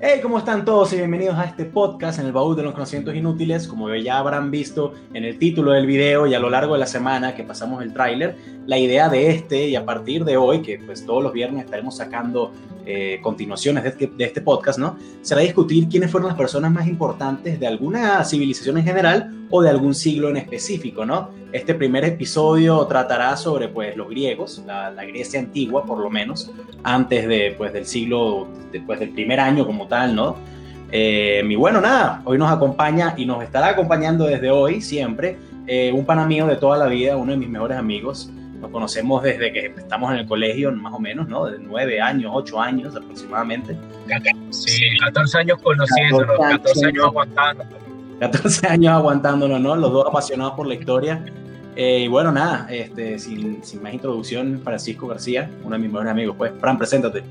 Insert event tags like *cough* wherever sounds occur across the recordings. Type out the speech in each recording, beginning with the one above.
Hey, ¿cómo están todos y bienvenidos a este podcast en el baúl de los conocimientos inútiles? Como ya habrán visto en el título del video y a lo largo de la semana que pasamos el tráiler, la idea de este y a partir de hoy, que pues todos los viernes estaremos sacando eh, continuaciones de este, de este podcast, ¿no? Será discutir quiénes fueron las personas más importantes de alguna civilización en general o de algún siglo en específico, ¿no? Este primer episodio tratará sobre pues los griegos, la, la Grecia antigua por lo menos, antes de, pues, del siglo, después del primer año como tal, ¿no? Eh, y bueno, nada, hoy nos acompaña y nos estará acompañando desde hoy siempre eh, un pana mío de toda la vida, uno de mis mejores amigos, nos conocemos desde que estamos en el colegio, más o menos, ¿no? De nueve años, ocho años aproximadamente. Sí, 14 años conociéndonos, 14 años aguantándonos. 14 años aguantándonos, ¿no? Los dos apasionados por la historia. Eh, y bueno, nada, este, sin, sin, más introducción, Francisco García, uno de mis mejores amigos. Pues, Fran, preséntate.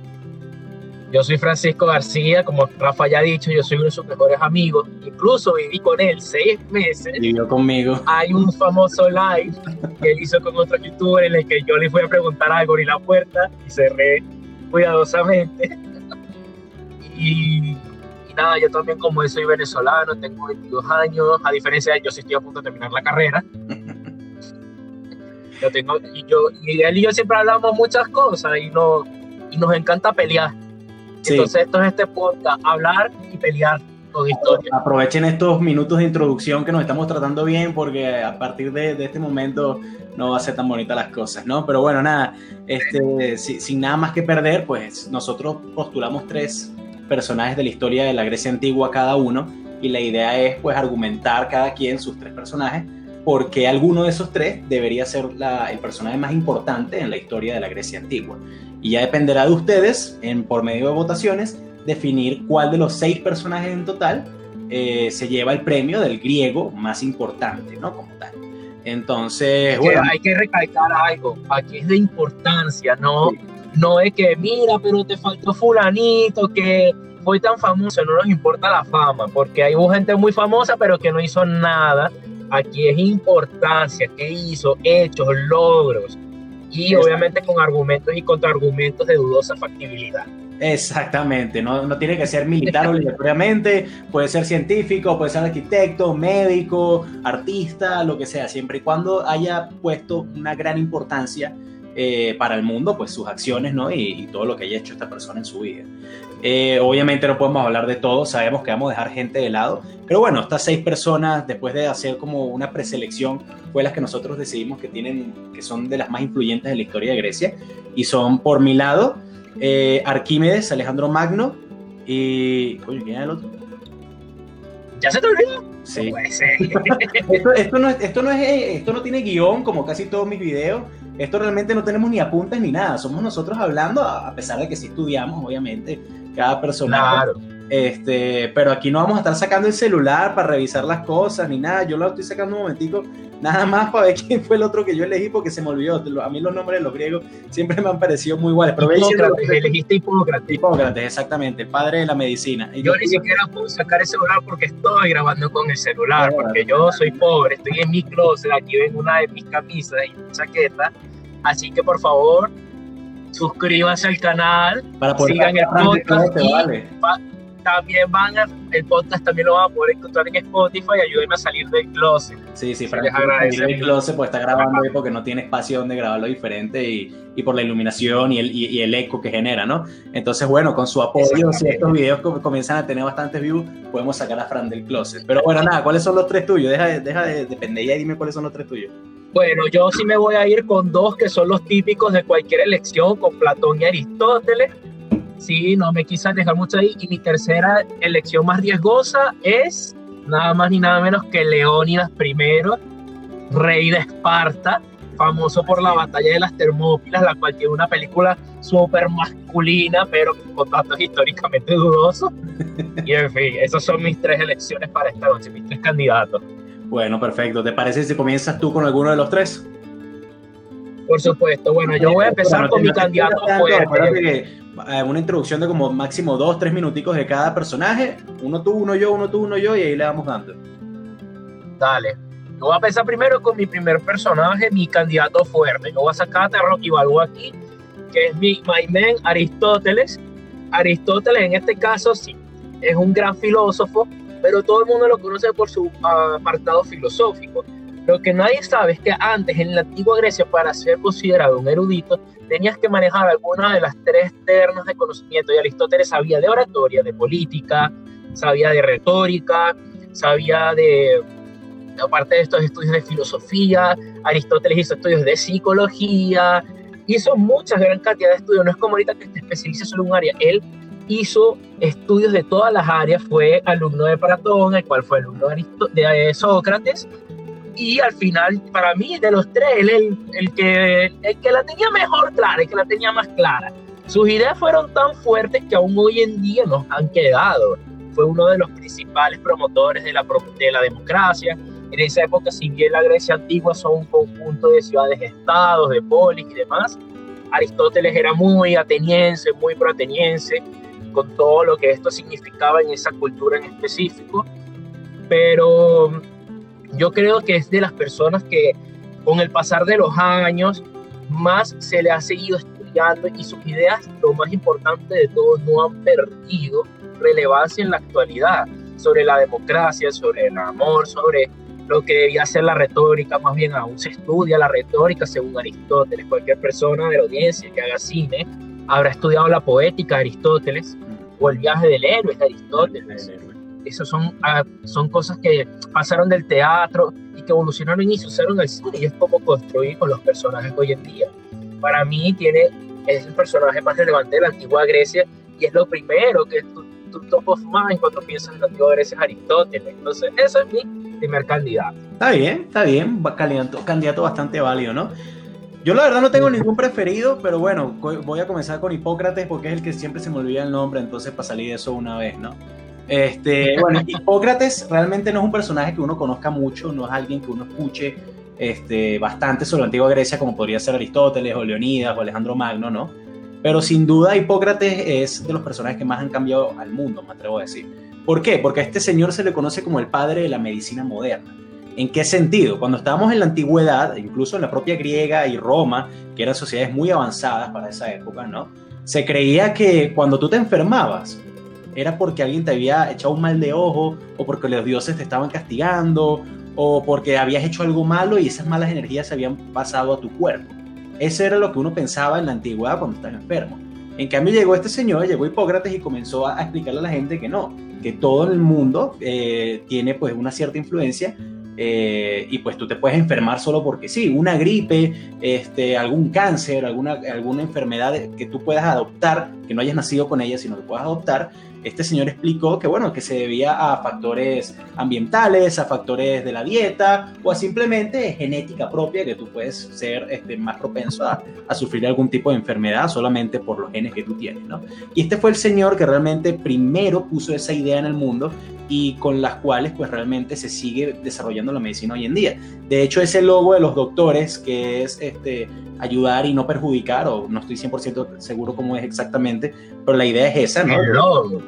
Yo soy Francisco García, como Rafa ya ha dicho, yo soy uno de sus mejores amigos. Incluso viví con él seis meses. Vivió conmigo. Hay un famoso live que él hizo con otro youtuber en el que yo le fui a preguntar algo y la puerta y cerré cuidadosamente. y, y, nada, yo también como él soy venezolano, tengo 22 años, a diferencia de yo sí estoy a punto de terminar la carrera. yo tengo, y, yo, y él y yo siempre hablamos muchas cosas y, no, y nos encanta pelear. Sí. Entonces esto es este podcast, hablar y pelear con historia. Aprovechen estos minutos de introducción que nos estamos tratando bien porque a partir de, de este momento no va a ser tan bonitas las cosas, ¿no? Pero bueno, nada, este, si, sin nada más que perder, pues nosotros postulamos tres personajes de la historia de la Grecia antigua cada uno y la idea es pues argumentar cada quien sus tres personajes porque alguno de esos tres debería ser la, el personaje más importante en la historia de la Grecia antigua. Y ya dependerá de ustedes, en, por medio de votaciones, definir cuál de los seis personajes en total eh, se lleva el premio del griego más importante, ¿no? Como tal. Entonces, bueno. Hay que recalcar algo, aquí es de importancia, ¿no? Sí. No es que, mira, pero te faltó fulanito, que fue tan famoso, no nos importa la fama, porque hay gente muy famosa, pero que no hizo nada. Aquí es importancia, qué hizo, hechos, logros, y obviamente con argumentos y contraargumentos de dudosa factibilidad. Exactamente, no, no tiene que ser militar obligatoriamente, puede ser científico, puede ser arquitecto, médico, artista, lo que sea, siempre y cuando haya puesto una gran importancia eh, para el mundo, pues sus acciones, ¿no? Y, y, todo lo que haya hecho esta persona en su vida. Eh, obviamente no podemos hablar de todo, sabemos que vamos a dejar gente de lado, pero bueno, estas seis personas, después de hacer como una preselección, fue las que nosotros decidimos que tienen, que son de las más influyentes de la historia de Grecia, y son por mi lado, eh, Arquímedes, Alejandro Magno, y... Oye, ¿quién es el otro? ¿Ya se te olvidó? Sí. *laughs* esto, esto, no, esto, no es, esto no tiene guion como casi todos mis videos. Esto realmente no tenemos ni apuntes ni nada. Somos nosotros hablando, a pesar de que sí estudiamos, obviamente, cada persona. Claro. Este, pero aquí no vamos a estar sacando el celular para revisar las cosas ni nada. Yo lo estoy sacando un momentico, nada más para ver *laughs* quién fue el otro que yo elegí porque se me olvidó. A mí los nombres de los griegos siempre me han parecido muy iguales. Pero Hipócrates, elegiste Hipócrates. Hipócrates, exactamente, el padre de la medicina. Y yo, ni siquiera puedo sacar el celular porque estoy grabando con el celular, claro, porque yo soy pobre, estoy en mi closet, aquí ven una de mis camisas y mi chaqueta. Así que por favor, suscríbanse al canal, para sigan el podcast. Vale. También van a, el podcast también lo van a poder encontrar en Spotify y ayúdenme a salir del closet. Sí, sí, Frank, salir del closet pues está grabando ahí porque no tiene espacio donde grabarlo diferente y, y por la iluminación y el, y, y, el eco que genera, ¿no? Entonces, bueno, con su apoyo, si estos videos comienzan a tener bastantes views, podemos sacar a Fran del closet. Pero bueno, nada, ¿cuáles son los tres tuyos? Deja, de, deja de, de pendeja y dime cuáles son los tres tuyos. Bueno, yo sí me voy a ir con dos que son los típicos de cualquier elección, con Platón y Aristóteles. Sí, no me quise dejar mucho ahí. Y mi tercera elección más riesgosa es nada más ni nada menos que Leónidas I, rey de Esparta, famoso por la batalla de las Termópilas, la cual tiene una película súper masculina, pero con datos históricamente dudosos. Y en fin, esas son mis tres elecciones para esta noche, mis tres candidatos. Bueno, perfecto. ¿Te parece si comienzas tú con alguno de los tres? Por supuesto. Bueno, yo voy a empezar bueno, con mi candidato fuerte. Eh, una introducción de como máximo dos, tres minuticos de cada personaje. Uno tú, uno yo, uno tú, uno yo, y ahí le vamos dando. Dale. Yo voy a empezar primero con mi primer personaje, mi candidato fuerte. Yo voy a sacar a Rocky Balboa aquí, que es mi my Aristóteles. Aristóteles, en este caso, sí, es un gran filósofo, pero todo el mundo lo conoce por su apartado filosófico. Lo que nadie sabe es que antes, en la antigua Grecia, para ser considerado un erudito, tenías que manejar alguna de las tres ternas de conocimiento. Y Aristóteles sabía de oratoria, de política, sabía de retórica, sabía de, aparte de estos estudios de filosofía, Aristóteles hizo estudios de psicología, hizo muchas gran cantidad de estudios. No es como ahorita que te especializa solo en un área. Él hizo estudios de todas las áreas, fue alumno de Platón, el cual fue alumno de, eh, Sócrates, y al final, para mí, de los tres, él el, el, que, el que la tenía mejor clara, el que la tenía más clara. Sus ideas fueron tan fuertes que aún hoy en día nos han quedado. Fue uno de los principales promotores de la, de la democracia. En esa época, si bien la Grecia antigua son un conjunto de ciudades-estados, de polis y demás, Aristóteles era muy ateniense, muy proateniense, con todo lo que esto significaba en esa cultura en específico, pero yo creo que es de las personas que con el pasar de los años más se le ha seguido estudiando y sus ideas, lo más importante de todo, no han perdido relevancia en la actualidad sobre la democracia, sobre el amor, sobre lo que debía ser la retórica, más bien aún se estudia la retórica según Aristóteles. Cualquier persona de la audiencia que haga cine habrá estudiado la poética de Aristóteles o el viaje del héroe de Aristóteles. Esas son, ah, son cosas que pasaron del teatro y que evolucionaron y se usaron el cine y es como construir con los personajes hoy en día. Para mí tiene, es el personaje más relevante de la antigua Grecia y es lo primero que tu, tu top of mind cuando piensas en la antigua Grecia es Aristóteles. Entonces, eso es mi primer candidato. Está bien, está bien, candidato, candidato bastante válido, ¿no? Yo la verdad no tengo ningún preferido, pero bueno, voy a comenzar con Hipócrates porque es el que siempre se me olvida el nombre, entonces para salir de eso una vez, ¿no? Este, bueno, Hipócrates realmente no es un personaje que uno conozca mucho, no es alguien que uno escuche este, bastante sobre la antigua Grecia como podría ser Aristóteles o Leonidas o Alejandro Magno, ¿no? Pero sin duda Hipócrates es de los personajes que más han cambiado al mundo, me atrevo a decir. ¿Por qué? Porque a este señor se le conoce como el padre de la medicina moderna. ¿En qué sentido? Cuando estábamos en la antigüedad, incluso en la propia griega y Roma, que eran sociedades muy avanzadas para esa época, ¿no? Se creía que cuando tú te enfermabas era porque alguien te había echado un mal de ojo o porque los dioses te estaban castigando o porque habías hecho algo malo y esas malas energías se habían pasado a tu cuerpo. Eso era lo que uno pensaba en la antigüedad cuando estás enfermo. En cambio llegó este señor, llegó Hipócrates y comenzó a explicarle a la gente que no, que todo el mundo eh, tiene pues una cierta influencia eh, y pues tú te puedes enfermar solo porque sí, una gripe, este, algún cáncer, alguna, alguna enfermedad que tú puedas adoptar, que no hayas nacido con ella, sino que puedas adoptar, este señor explicó que, bueno, que se debía a factores ambientales, a factores de la dieta o a simplemente genética propia, que tú puedes ser este, más propenso a, a, sufrir algún tipo de enfermedad solamente por los genes que tú tienes, ¿no? Y este fue el señor que realmente primero puso esa idea en el mundo y con las cuales pues realmente se sigue desarrollando la medicina hoy en día. De hecho, ese logo de los doctores, que es este, ayudar y no perjudicar, o no estoy 100% seguro cómo es exactamente, pero la idea es esa, ¿no? El logo.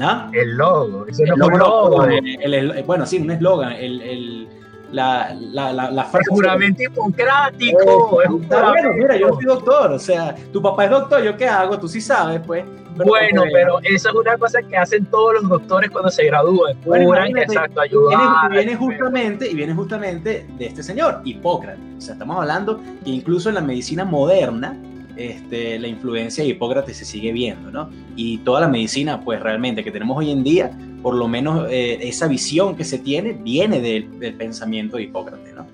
¿Ah? El logo. el logo, El, bueno, sí, un eslogan. El, la, la, la, la frase. juramento hipocrático. Es, bueno, mira, yo soy doctor, o sea, tu papá es doctor, ¿yo qué hago? Tú sí sabes, pues. bueno, pero eso es una cosa que hacen todos los doctores cuando se gradúan. Juran, exacto, ayudar. Viene, viene justamente, y viene justamente de este señor, Hipócrates. O sea, estamos hablando que incluso en la medicina moderna, este, la influencia de Hipócrates se sigue viendo, ¿no? Y toda la medicina, pues realmente que tenemos hoy en día, por lo menos eh, esa visión que se tiene viene del, del, pensamiento de Hipócrates, ¿no?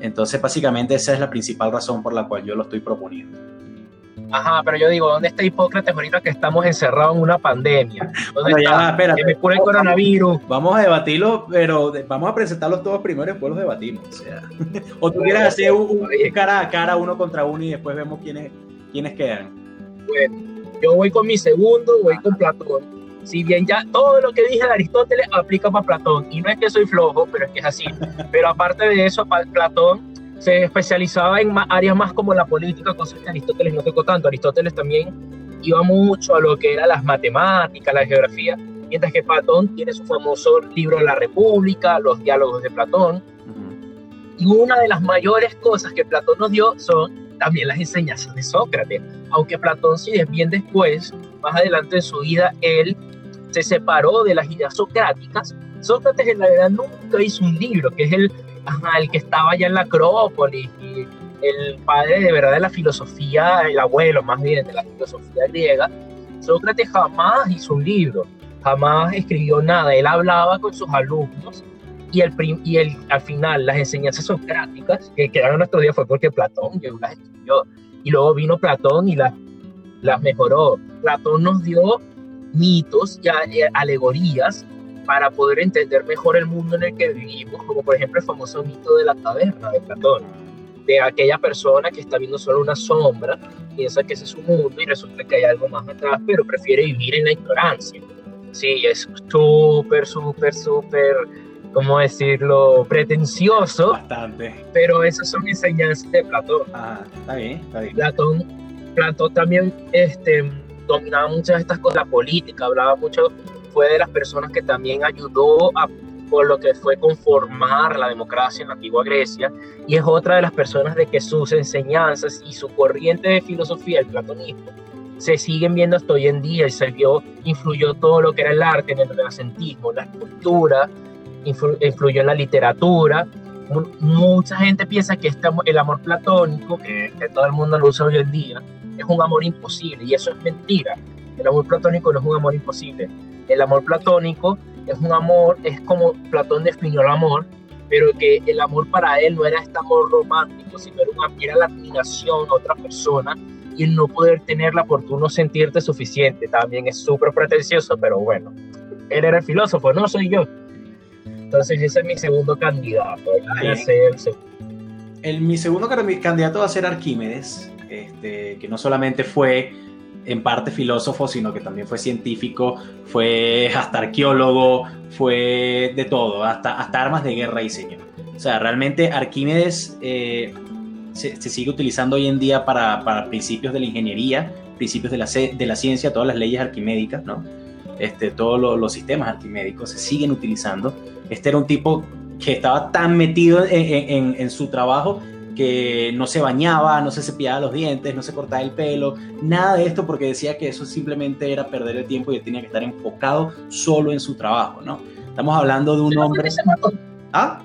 Entonces, básicamente esa es la principal razón por la cual yo lo estoy proponiendo. Ajá, pero yo digo, ¿dónde está Hipócrates ahorita que estamos encerrados en una pandemia? ¿Dónde bueno, está? Ya, espérate, que me cura el coronavirus. Vamos a debatirlo, pero vamos a presentarlos todos primero y después los debatimos. O, sea, *laughs* o tú quieres hacer un, un, cara a cara, uno contra uno y después vemos quiénes, quiénes quedan. Bueno, yo voy con mi segundo, voy con Platón. Si bien ya todo lo que dije de Aristóteles aplica para Platón, y no es que soy flojo, pero es que es así. *laughs* Pero aparte de eso, Platón se especializaba en áreas más como la política, cosas que Aristóteles no tocó tanto. Aristóteles también iba mucho a lo que eran las matemáticas, la geografía, mientras que Platón tiene su famoso libro La República, los diálogos de Platón. Y una de las mayores cosas que Platón nos dio son también las enseñanzas de Sócrates, aunque Platón, si es bien después, más adelante en su vida, él se separó de las ideas socráticas. Sócrates en la verdad nunca hizo un libro, que es el, el que estaba allá en la Acrópolis el padre de verdad de la filosofía, el abuelo más bien de la filosofía griega. Sócrates jamás hizo un libro, jamás escribió nada, él hablaba con sus alumnos y, el, y el, al final las enseñanzas socráticas que quedaron en nuestro día fue porque Platón las escribió y luego vino Platón y las, las mejoró. Platón nos dio mitos y alegorías para poder entender mejor el mundo en el que vivimos, como por ejemplo el famoso mito de la taberna de Platón, de aquella persona que está viendo solo una sombra, piensa que ese es su mundo y resulta que hay algo más atrás, pero prefiere vivir en la ignorancia. Sí, es súper, súper, súper, ¿cómo decirlo?, pretencioso. Bastante. Pero esas son enseñanzas de Platón. Ah, está bien, está bien. Platón, Platón también este, dominaba muchas de estas cosas, la política, hablaba mucho, fue de las personas que también ayudó a por lo que fue conformar la democracia en la antigua Grecia, y es otra de las personas de que sus enseñanzas y su corriente de filosofía, el platonismo, se siguen viendo hasta hoy en día y se vio, influyó todo lo que era el arte en el renacentismo, la escultura, influyó en la literatura. Mucha gente piensa que este, el amor platónico, que, que todo el mundo lo usa hoy en día, es un amor imposible y eso es mentira. El amor platónico no es un amor imposible. El amor platónico es un amor, es como Platón definió el amor, pero que el amor para él no era este amor romántico, sino era, una, era la admiración a otra persona y el no poder tenerla por tú no sentirte suficiente. También es súper pretencioso, pero bueno, él era el filósofo, no soy yo. Entonces ese es mi segundo candidato. El, mi segundo candidato va a ser Arquímedes, este, que no solamente fue en parte filósofo, sino que también fue científico, fue hasta arqueólogo, fue de todo, hasta, hasta armas de guerra diseño. O sea, realmente Arquímedes eh, se, sigue utilizando hoy en día para, para, principios de la ingeniería, principios de la, de la ciencia, todas las leyes arquimédicas, ¿no? Este, todos los sistemas arquimédicos se siguen utilizando. Este era un tipo que estaba tan metido en, en, en su trabajo que no se bañaba, no se cepillaba los dientes, no se cortaba el pelo, nada de esto porque decía que eso simplemente era perder el tiempo y él tenía que estar enfocado solo en su trabajo, ¿no? Estamos hablando de un hombre... Se mató. ¿Ah?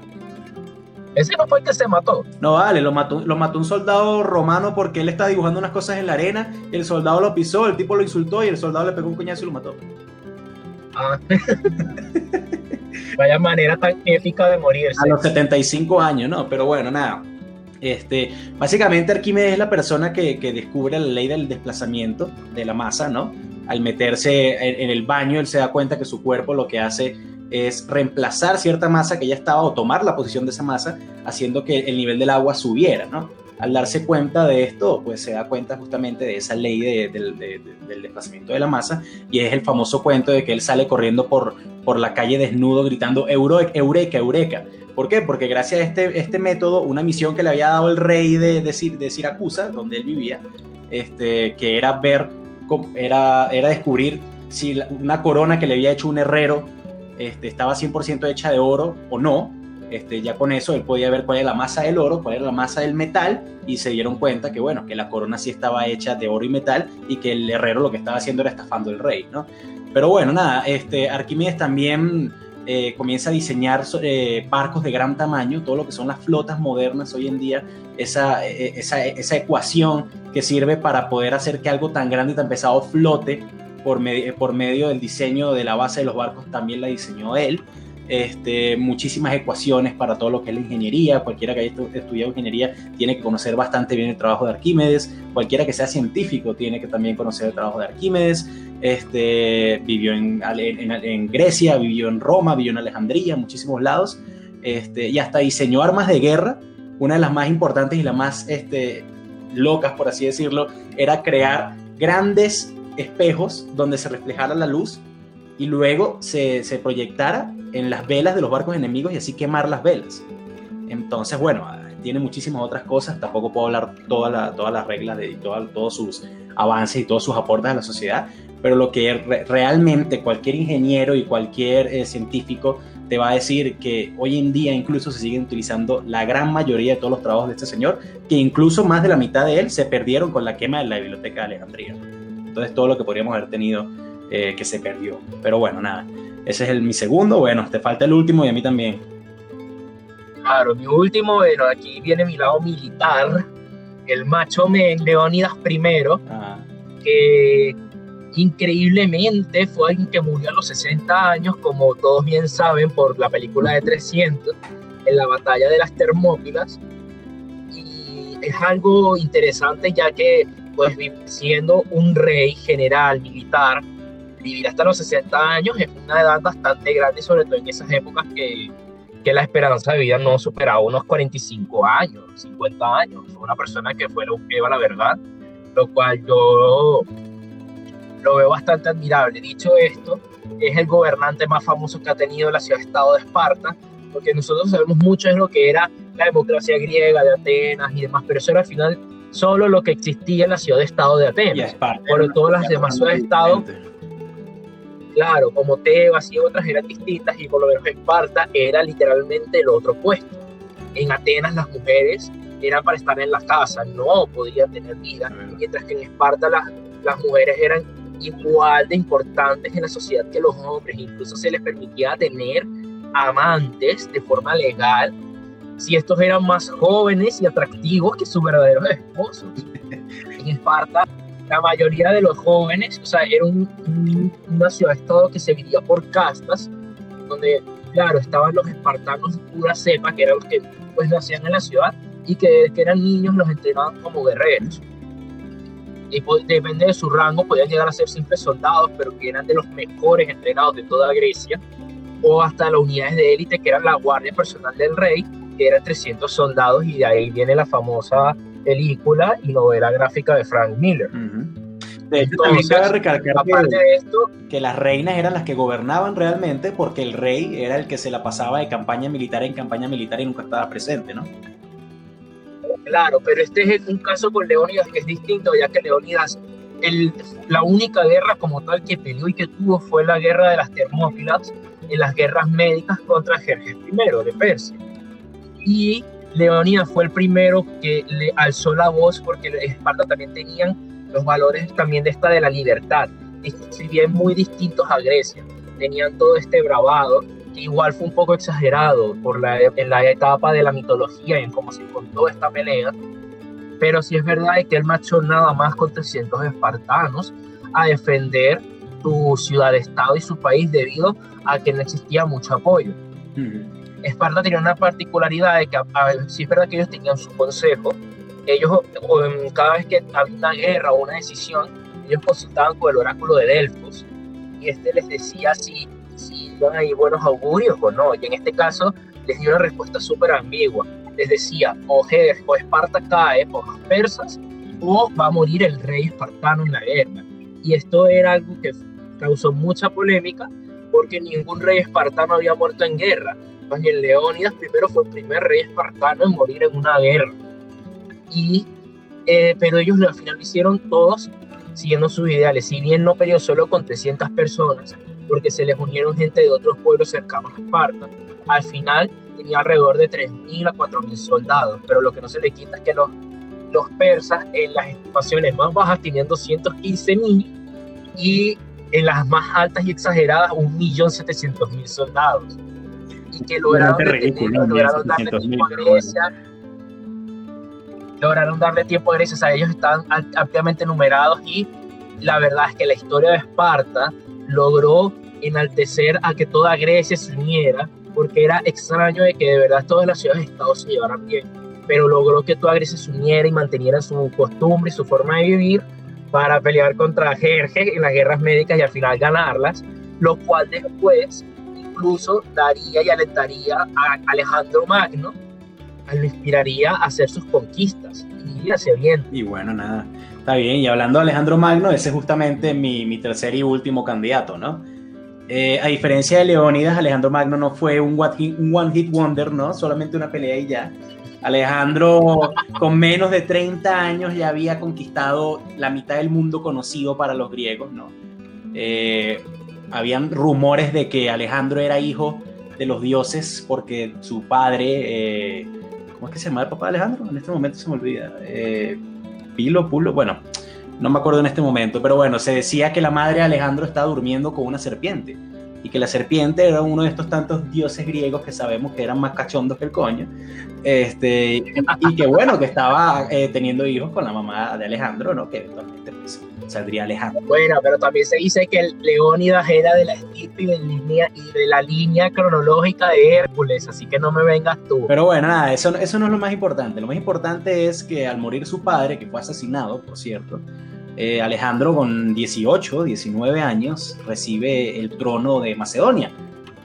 Ese no fue el que se mató. No, vale, lo mató, lo mató un soldado romano porque él estaba dibujando unas cosas en la arena, el soldado lo pisó, el tipo lo insultó y el soldado le pegó un coñazo y lo mató. Ah. *laughs* Vaya manera tan épica de morirse. A los 75 años, ¿no? Pero bueno, nada. Este, básicamente Arquímedes es la persona que, descubre la ley del desplazamiento de la masa, ¿no? Al meterse en, el baño, él se da cuenta que su cuerpo lo que hace es reemplazar cierta masa que ya estaba o tomar la posición de esa masa, haciendo que el nivel del agua subiera, ¿no? Al darse cuenta de esto, pues se da cuenta justamente de esa ley del desplazamiento de la masa y es el famoso cuento de que él sale corriendo por, por la calle desnudo gritando Eureka, Eureka ¿Por qué? Porque gracias a este, este método, una misión que le había dado el rey de, de, Siracusa, donde él vivía, este, que era ver, era, era descubrir si una corona que le había hecho un herrero este, estaba 100% hecha de oro o no. Este, ya con eso él podía ver cuál era la masa del oro, cuál era la masa del metal y se dieron cuenta que bueno, que la corona sí estaba hecha de oro y metal y que el herrero lo que estaba haciendo era estafando al rey, ¿no? Pero bueno, nada, este, Arquímedes también eh, comienza a diseñar eh, barcos de gran tamaño, todo lo que son las flotas modernas hoy en día, esa, e, esa, esa, ecuación que sirve para poder hacer que algo tan grande y tan pesado flote por, por medio del diseño de la base de los barcos, también la diseñó él. Este, muchísimas ecuaciones para todo lo que es la ingeniería. Cualquiera que haya estudiado ingeniería tiene que conocer bastante bien el trabajo de Arquímedes. Cualquiera que sea científico tiene que también conocer el trabajo de Arquímedes. Este, vivió en, Grecia, vivió en Roma, vivió en Alejandría, muchísimos lados. Este, y hasta diseñó armas de guerra. Una de las más importantes y las más locas, por así decirlo, era crear grandes espejos donde se reflejara la luz y luego se, se, proyectara en las velas de los barcos enemigos y así quemar las velas. Entonces, bueno, tiene muchísimas otras cosas, tampoco puedo hablar todas las reglas de todos sus avances y todos sus aportes a la sociedad, pero lo que realmente cualquier ingeniero y cualquier eh, científico te va a decir que hoy en día incluso se siguen utilizando la gran mayoría de todos los trabajos de este señor, que incluso más de la mitad de él se perdieron con la quema de la biblioteca de Alejandría. Entonces todo lo que podríamos haber tenido eh, que se perdió. Pero bueno, nada, ese es el, mi segundo, bueno, te falta el último y a mí también. Claro, mi último, bueno, aquí viene mi lado militar, el macho men, Leónidas I, ah. que increíblemente fue alguien que murió a los 60 años, como todos bien saben, por la película de 300, en la batalla de las Termópilas. Y es algo interesante ya que, pues, siendo un rey general militar, vivir hasta los 60 años es una edad bastante grande, sobre todo en esas épocas que, que la esperanza de vida no superaba unos 45 años, 50 años. Fue una persona que fue longeva, la verdad, lo cual yo lo veo bastante admirable. Dicho esto, es el gobernante más famoso que ha tenido la ciudad-estado de Esparta, porque nosotros sabemos mucho de lo que era la democracia griega de Atenas y demás, pero eso era al final solo lo que existía en la ciudad-estado de Atenas. Pero todas las demás ciudades-estado, claro, como Tebas y otras eran distintas, y por lo menos Esparta era literalmente el otro puesto. En Atenas las mujeres eran para estar en la casa, no podían tener vida, mientras que en Esparta las, las mujeres eran igual de importantes en la sociedad que los hombres, incluso se les permitía tener amantes de forma legal si estos eran más jóvenes y atractivos que sus verdaderos esposos. *laughs* En Esparta, la mayoría de los jóvenes, o sea, era un, una ciudad-estado que se vivía por castas, donde, claro, estaban los espartanos pura cepa, que eran los que pues nacían en la ciudad, y que, que eran niños, los entrenaban como guerreros. Y depende de su rango, podían llegar a ser simples soldados, pero que eran de los mejores entrenados de toda Grecia, o hasta las unidades de élite, que eran la guardia personal del rey, que eran 300 soldados, y de ahí viene la famosa película y novela gráfica de Frank Miller. De hecho, también cabe recalcar que, de esto, que las reinas eran las que gobernaban realmente, porque el rey era el que se la pasaba de campaña militar en campaña militar y nunca estaba presente, ¿no? Claro, pero este es un caso con Leónidas que es distinto, ya que Leónidas, el, la única guerra como tal que peleó y que tuvo fue la guerra de las Termópilas, en las guerras médicas contra Jerjes I de Persia. Y Leónidas fue el primero que le alzó la voz porque Esparta también tenían los valores también de esta de la libertad, si bien muy distintos a Grecia. Tenían todo este bravado igual fue un poco exagerado por la, en la etapa de la mitología y en cómo se contó esta pelea, pero sí es verdad que él marchó nada más con 300 espartanos a defender su ciudad-estado y su país debido a que no existía mucho apoyo. Esparta tenía una particularidad de que, sí es verdad que ellos tenían su consejo, ellos cada vez que había una guerra o una decisión, ellos consultaban con el oráculo de Delfos y este les decía si hay buenos augurios o no. Y en este caso les dio una respuesta súper ambigua. Les decía, o, o Esparta cae por los persas, o va a morir el rey espartano en la guerra. Y esto era algo que causó mucha polémica, porque ningún rey espartano había muerto en guerra. Más bien Leónidas primero fue el primer rey espartano en morir en una guerra. Y, eh, pero ellos al final lo hicieron todos siguiendo sus ideales. Si bien no peleó solo con 300 personas, porque se les unieron gente de otros pueblos cercanos a Esparta. Al final tenía alrededor de 3.000 a 4.000 soldados, pero lo que no se le quita es que los, los persas en las estimaciones más bajas tenían 215.000 y en las más altas y exageradas 1.700.000 soldados. Y que lograron, darle tiempo a Grecia. Lograron darle tiempo a Grecia, o sea, ellos estaban ampliamente numerados y la verdad es que la historia de Esparta logró enaltecer a que toda Grecia se uniera, porque era extraño de que de verdad todas las ciudades-estados se llevaran bien, pero logró que toda Grecia se uniera y manteniera su costumbre y su forma de vivir para pelear contra Jerjes en las guerras médicas y al final ganarlas, lo cual después incluso daría y alentaría a Alejandro Magno, lo inspiraría a hacer sus conquistas y hacia bien. Y bueno, nada, está bien. Y hablando de Alejandro Magno, ese es justamente mi, mi tercer y último candidato, ¿no? Eh, a diferencia de Leónidas, Alejandro Magno no fue un, one hit wonder, ¿no? Solamente una pelea y ya. Alejandro, con menos de 30 años, ya había conquistado la mitad del mundo conocido para los griegos, ¿no? Eh, habían rumores de que Alejandro era hijo de los dioses porque su padre, eh, ¿cómo es que se llama el papá de Alejandro? En este momento se me olvida. Pilo, Pulo, bueno, no me acuerdo en este momento, pero bueno, se decía que la madre de Alejandro estaba durmiendo con una serpiente y que la serpiente era uno de estos tantos dioses griegos que sabemos que eran más cachondos que el coño, este, y que bueno, que estaba eh, teniendo hijos con la mamá de Alejandro, ¿no? Que eventualmente pues, saldría Alejandro. Bueno, pero también se dice que el Leónidas era de la estirpe y de, línea, y de la línea cronológica de Hércules, así que no me vengas tú. Pero bueno, nada, eso, eso no es lo más importante. Lo más importante es que al morir su padre, que fue asesinado, por cierto, eh, Alejandro con 18, 19 años recibe el trono de Macedonia,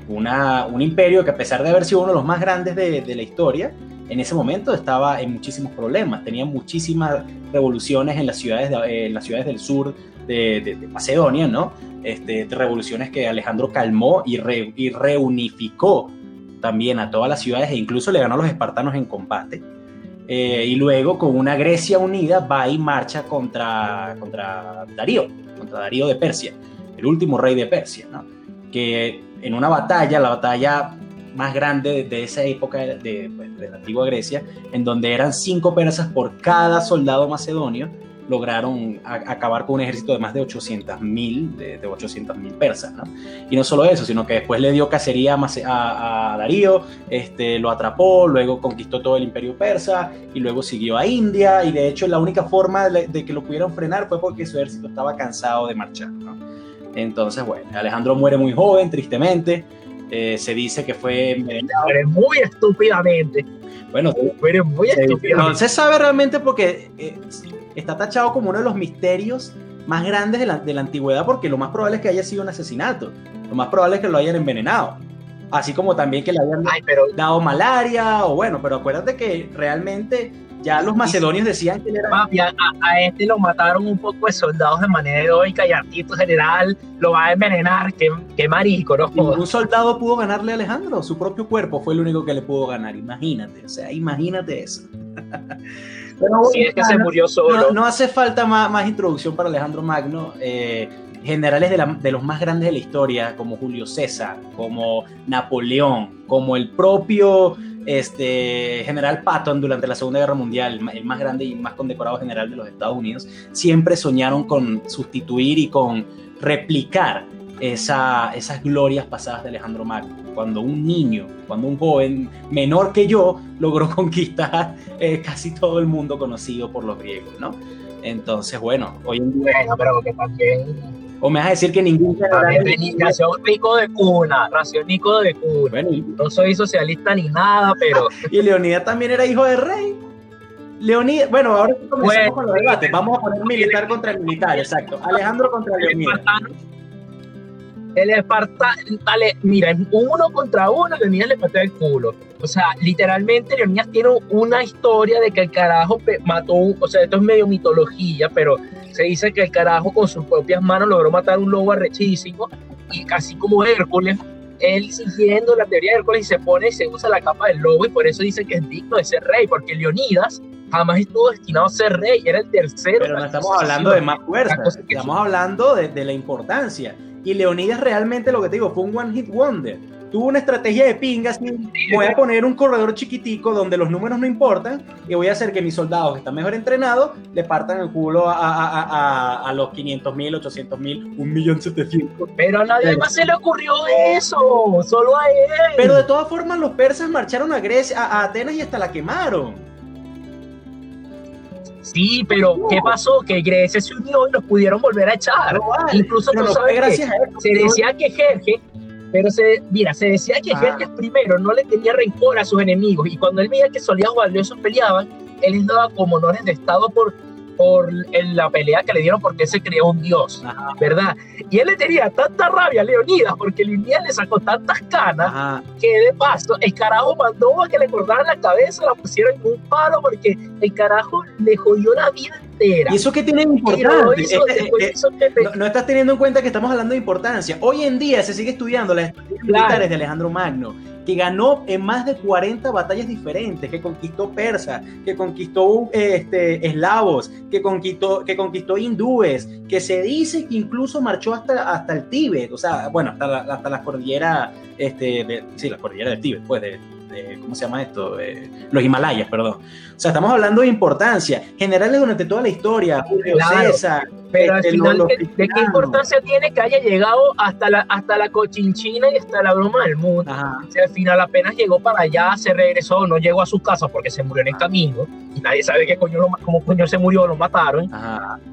una, un imperio que a pesar de haber sido uno de los más grandes de, de la historia, en ese momento estaba en muchísimos problemas, tenía muchísimas revoluciones en las ciudades, de, en las ciudades del sur de, de, de Macedonia, ¿no? Este, revoluciones que Alejandro calmó y, re, y, reunificó también a todas las ciudades e incluso le ganó a los espartanos en combate. Eh, y luego con una Grecia unida va y marcha contra, contra Darío, contra Darío de Persia, el último rey de Persia, ¿no? que en una batalla, la batalla más grande de esa época de, de, la antigua Grecia, en donde eran cinco persas por cada soldado macedonio, lograron acabar con un ejército de más de 800 mil de, de 800 mil persas. ¿no? Y no solo eso, sino que después le dio cacería a, a, a, Darío, este, lo atrapó, luego conquistó todo el imperio persa y luego siguió a India y de hecho la única forma de, de que lo pudieron frenar fue porque su ejército estaba cansado de marchar. ¿no? Entonces, bueno, Alejandro muere muy joven, tristemente. Eh, se dice que fue muy estúpidamente. Bueno, muere muy. No se sabe realmente porque eh, está tachado como uno de los misterios más grandes de la, de la, antigüedad porque lo más probable es que haya sido un asesinato. Lo más probable es que lo hayan envenenado. Así como también que le hayan Ay, pero... dado malaria o bueno, pero acuérdate que realmente ya los macedonios decían que él era... A, a, este lo mataron un poco de soldados de manera heroica y a Tito General lo va a envenenar. Qué, qué marico, ¿no? Ningún soldado pudo ganarle a Alejandro, su propio cuerpo fue el único que le pudo ganar. Imagínate, o sea, imagínate eso. *laughs* Pero, si es que se murió solo. No, no hace falta más, más, introducción para Alejandro Magno. Eh, generales de, la, de, los más grandes de la historia, como Julio César, como Napoleón, como el propio este, general Patton durante la Segunda Guerra Mundial, el más grande y más condecorado general de los Estados Unidos, siempre soñaron con sustituir y con replicar esa, esas glorias pasadas de Alejandro Magno. Cuando un niño, cuando un joven menor que yo logró *laughs* conquistar eh, casi todo el mundo conocido por los griegos, ¿no? Entonces, bueno, hoy en día... Bueno, pero que también o me vas a decir que ningún ración rico de cuna, ración rico de cuna. Bueno, y... No soy socialista ni nada, pero. *laughs* y Leonidas también era hijo de rey. Leonidas, bueno, ahora comenzamos bueno, con los debates. Vamos a poner militar contra el militar, exacto. Alejandro contra Leonidas. El Espartano, dale, mira, uno contra uno, Leonidas le pateó el culo. O sea, literalmente Leonidas tiene una historia de que el carajo mató, o sea, esto es medio mitología, pero se dice que el carajo con sus propias manos logró matar un lobo arrechísimo y así como Hércules, él siguiendo la teoría de Hércules y se pone y se usa la capa del lobo y por eso dice que es digno de ser rey, porque Leonidas jamás estuvo destinado a ser rey, era el tercero. Pero no estamos hablando de más fuerza, estamos hablando de, de la importancia. Y Leonidas realmente lo que te digo fue un one hit wonder tuvo una estrategia de pingas. Voy a poner un corredor chiquitico donde los números no importan y voy a hacer que mis soldados que están mejor entrenados le partan el culo a, a, a, a los 500 mil, 800 mil, 1.700.000. Pero a nadie más se le ocurrió eso, solo a él. Pero de todas formas, los persas marcharon a Grecia, a, Atenas y hasta la quemaron. Sí, pero. ¿qué pasó? Que Grecia se unió y los pudieron volver a echar. No vale. Incluso tú no sabes que se decía que Jerjes pero se, mira, se decía que ah. Jerjes primero no le tenía rencor a sus enemigos y cuando él veía que soldados valiosos peleaban, él les daba como honores de estado por, por la pelea que le dieron porque él se creó un dios, Ajá. ¿verdad? Y él le tenía tanta rabia a Leonidas porque Leonidas le sacó tantas canas Ajá. que de paso el carajo mandó a que le cortaran la cabeza, la pusieran en un palo porque el carajo le jodió la vida entera. ¿Y eso qué tiene importante? Hizo, es, es, es, no, no, estás teniendo en cuenta que estamos hablando de importancia. Hoy en día se sigue estudiando las claro. militares de Alejandro Magno, que ganó en más de 40 batallas diferentes, que conquistó persas, que conquistó este, eslavos, que conquistó, que conquistó hindúes, que se dice que incluso marchó hasta, hasta el Tíbet, o sea, bueno, hasta, la, hasta las cordilleras, este, de, sí, las cordilleras del Tíbet, pues, de, ¿cómo se llama esto? los Himalayas, perdón. O sea, estamos hablando de importancia. Generales durante toda la historia, Julio César, pero al final, ¿de qué importancia tiene que haya llegado hasta la, hasta la cochinchina y hasta la broma del mundo? O sea, al final apenas llegó para allá, se regresó, no llegó a su casa porque se murió en el camino y nadie sabe qué coño cómo coño se murió, lo mataron.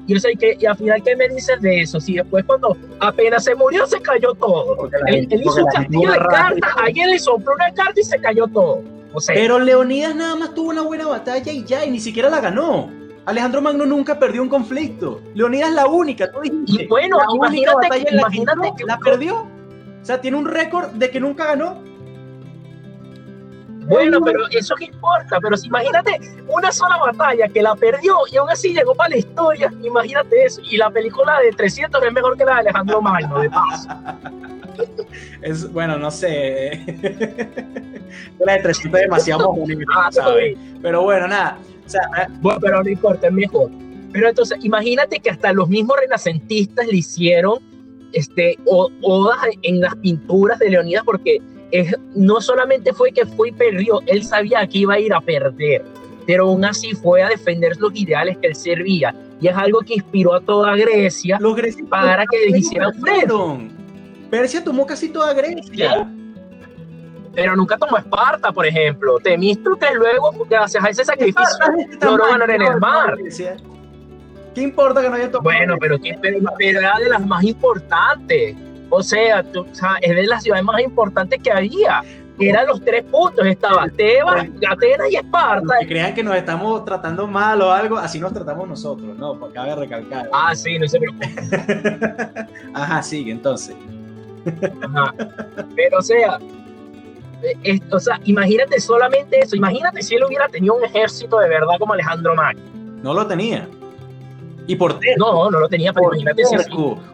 Y, yo sé que, y al final, ¿qué me dices de eso? Si después cuando apenas se murió se cayó todo. él, hizo un castillo de cartas, alguien le sopló una carta y se cayó todo. O sea, Pero Leonidas nada más tuvo una buena batalla y ya, y ni siquiera la ganó. Alejandro Magno nunca perdió un conflicto. Leonidas es la única, tú dijiste. Y bueno, imagínate, imagínate que la perdió. O sea, tiene un récord de que nunca ganó. Bueno, pero eso qué importa, pero si imagínate una sola batalla que la perdió y aún así llegó para la historia, imagínate eso. Y la película de 300 es mejor que la de Alejandro Magno, de paz. *laughs* Es, bueno, no sé. *laughs* la de 300 es demasiado *laughs* ah, ¿sabes? Pero bueno, nada. Bueno, pero no importa, es mejor. Pero entonces, imagínate que hasta los mismos renacentistas le hicieron este, odas en las pinturas de Leonidas porque no solamente fue que fue y perdió, él sabía que iba a ir a perder, pero aún así fue a defender los ideales que él servía. Y es algo que inspiró a toda Grecia para que le hicieran frente. Persia tomó casi toda Grecia. Pero nunca tomó Esparta, por ejemplo. Temístocle luego, gracias a ese sacrificio, logró ganar en el mar. ¿Qué importa que no haya tomado? Bueno, pero, pero, pero era de las más importantes. O sea, es de las ciudades más importantes que había. Eran los tres puntos, estaba Tebas, Atenas y Esparta. Que crean que nos estamos tratando mal o algo, así nos tratamos nosotros, ¿no? Porque cabe recalcar. Ah, sí, no se *laughs* Ajá, sigue, entonces. Ajá. Pero o sea, o sea, imagínate solamente eso, imagínate si él hubiera tenido un ejército de verdad como Alejandro Magno. No lo tenía. Y por No, no lo tenía, pero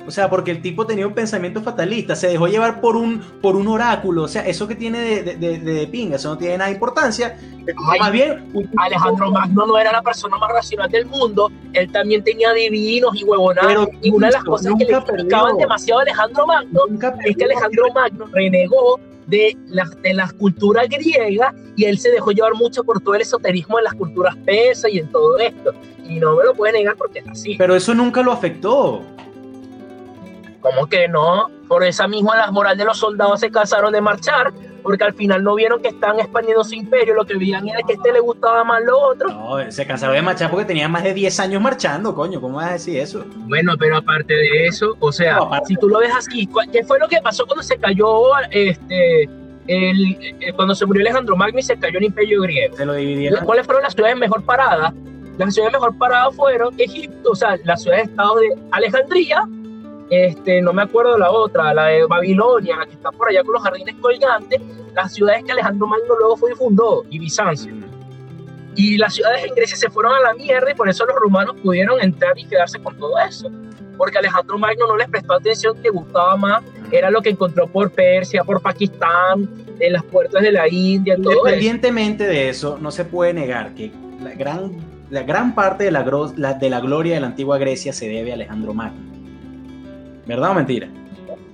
O sea, porque el tipo tenía un pensamiento fatalista, se dejó llevar por un, por un oráculo. O sea, eso que tiene de, de, de, pinga, eso no tiene nada de importancia. más bien, Alejandro Magno no era la persona más racional del mundo, él también tenía divinos y huevonados. Y una de las cosas que le criticaban demasiado a Alejandro Magno es que Alejandro Magno renegó de las, de las culturas griegas y él se dejó llevar mucho por todo el esoterismo de las culturas persas y en todo esto. Y no me lo puede negar porque es así. Pero eso nunca lo afectó. ¿Cómo que no? Por esa misma la moral de los soldados se cansaron de marchar, porque al final no vieron que estaban expandiendo su imperio, lo que veían era que a este le gustaba más lo otro. No, se cansaron de marchar porque tenían más de 10 años marchando, coño, ¿cómo vas a decir eso? Bueno, pero aparte de eso, o sea, si tú lo ves así, ¿qué fue lo que pasó cuando se cayó este el, eh, cuando se murió Alejandro Magno y se cayó el imperio griego? Se lo dividieron. ¿Cuáles fueron las ciudades mejor paradas? Las ciudades mejor paradas fueron Egipto, o sea, las ciudades-estado de Alejandría, este, no me acuerdo la otra, la de Babilonia, la que está por allá con los jardines colgantes, las ciudades que Alejandro Magno luego fue y fundó, y Bizancio. Y las ciudades en Grecia se fueron a la mierda y por eso los romanos pudieron entrar y quedarse con todo eso. Porque Alejandro Magno no les prestó atención, que gustaba más, era lo que encontró por Persia, por Pakistán, en las puertas de la India. Todo Independientemente de eso, no se puede negar que la gran, la gran parte de la, de la gloria de la antigua Grecia se debe a Alejandro Magno. ¿Verdad o mentira?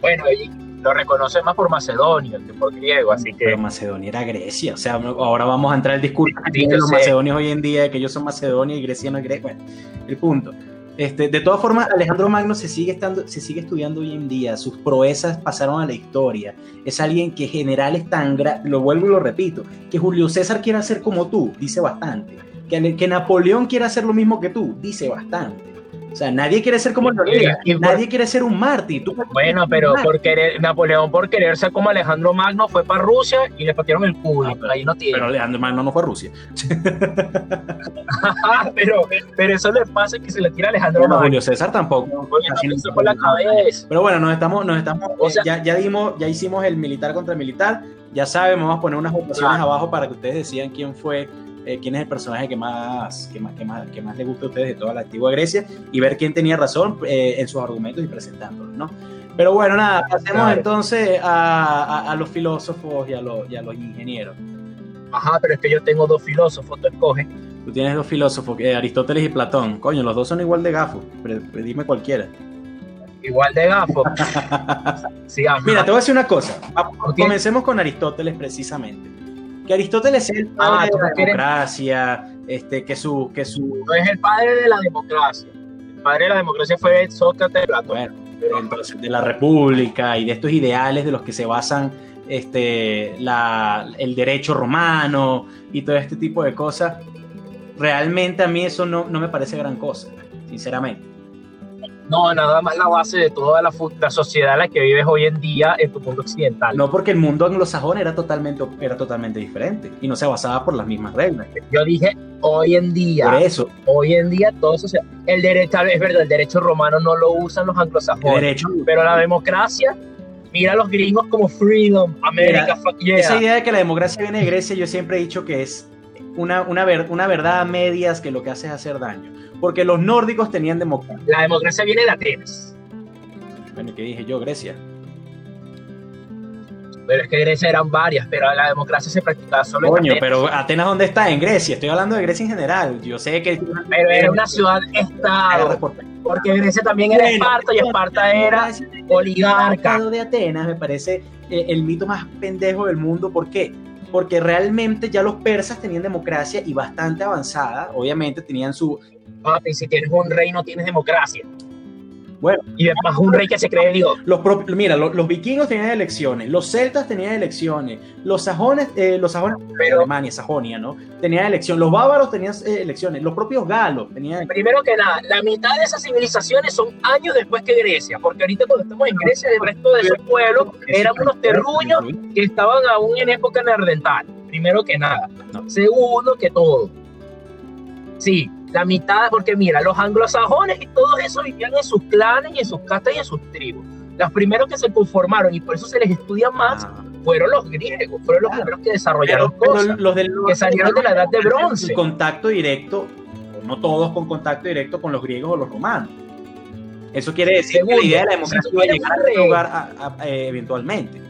Bueno, y lo reconoce más por Macedonia que por griego, así que... Pero Macedonia era Grecia, o sea, ahora vamos a entrar al discurso de los macedonios hoy en día, de que ellos son Macedonia y Grecia no es Grecia. Bueno, el punto. Este, de todas formas, Alejandro Magno se sigue, estando, se sigue estudiando hoy en día, sus proezas pasaron a la historia. Es alguien que generales tan, lo vuelvo y lo repito, que Julio César quiera ser como tú, dice bastante. Que, que Napoleón quiera hacer lo mismo que tú, dice bastante. O sea, nadie quiere ser como Leonidas, nadie quiere ser un mártir. bueno, pero por querer, Napoleón por querer ser como Alejandro Magno fue para Rusia y le partieron el culo. pero, ahí no tiene. Pero Alejandro Magno no fue a Rusia. *laughs* pero, pero eso le pasa que se le tira a Alejandro Magno. Julio César tampoco. por la cabeza. Pero bueno, nos estamos, nos estamos, o sea, ya, ya, dimos, ya hicimos el militar contra el militar. Ya saben, vamos a poner unas votaciones abajo para que ustedes decidan quién fue eh, quién es el personaje que más, que, más, que, más, que más le gusta a ustedes de toda la antigua Grecia y ver quién tenía razón eh, en sus argumentos y presentándolos, ¿no? Pero bueno, nada, pasemos entonces a, a, los filósofos y a, los, y a los ingenieros. Ajá, pero es que yo tengo dos filósofos, tú escoges. Tú tienes dos filósofos, eh, Aristóteles y Platón. Coño, los dos son igual de gafos, pero, dime cualquiera. Igual de gafos. *laughs* sí, Mira, te voy a decir una cosa. Comencemos con Aristóteles precisamente Que Aristóteles es el Ah, padre de la democracia, este, que su, que su, No es el padre de la democracia. El padre de la democracia fue Sócrates Platón. bueno, entonces, de la república y de estos ideales de los que se basan este, la, el derecho romano y todo este tipo de cosas, realmente a mí eso no, no me parece gran cosa, sinceramente. No, nada más la base de toda la, la sociedad en la que vives hoy en día en tu mundo occidental. No porque el mundo anglosajón era totalmente, era totalmente diferente y no se basaba por las mismas reglas. Yo dije hoy en día. Por eso, Hoy en día todo eso se- el derecho es verdad, el derecho romano no lo usan los anglosajones, derecho, pero la democracia, mira a los gringos como freedom, America, Mira, fuck yeah. esa idea de que la democracia viene de Grecia, yo siempre he dicho que es una, una, ver- una verdad a medias que lo que hace es hacer daño. Porque los nórdicos tenían democracia. La democracia viene de Atenas, Bueno, ¿qué dije yo? Grecia. pero es que Grecia eran varias, pero la democracia se practicaba solo en Coño, Atenas. pero Atenas, ¿dónde está? En Grecia. Estoy hablando de Grecia en general. Yo sé que. Pero era una ciudad-estado, por- porque Grecia también era Bueno, Esparta y Esparta era oligarca. El de Atenas me parece eh, el mito más pendejo del mundo. ¿Por qué? Porque realmente ya los persas tenían democracia y bastante avanzada. Obviamente tenían su. Papi, si tienes un rey no tienes democracia. Bueno. Y además un rey que se cree Dios. Los mira, lo- los, vikingos tenían elecciones, los celtas tenían elecciones, los sajones, eh, los sajones Pero Alemania, Sajonia, ¿no? Tenían elección, los bávaros tenían eh, elecciones, los propios galos tenían primero que nada, la mitad de esas civilizaciones son años después que Grecia, porque ahorita cuando estamos en Grecia, el resto de esos pueblos eran unos terruños que estaban aún en época neandertal. Primero que nada. No. Segundo que todo. Sí, la mitad, porque mira, los anglosajones y todos esos vivían en sus clanes y en sus castas y en sus tribus. Los primeros que se conformaron y por eso se les estudia más Ah, fueron los griegos, fueron los Claro. primeros que desarrollaron pero, pero cosas. los del que salieron de la edad de bronce. contacto directo, no todos con contacto directo con los griegos o los romanos. Eso quiere decir que la idea de la si democracia iba a llegar a rey- lugar a- a- eh, eventualmente.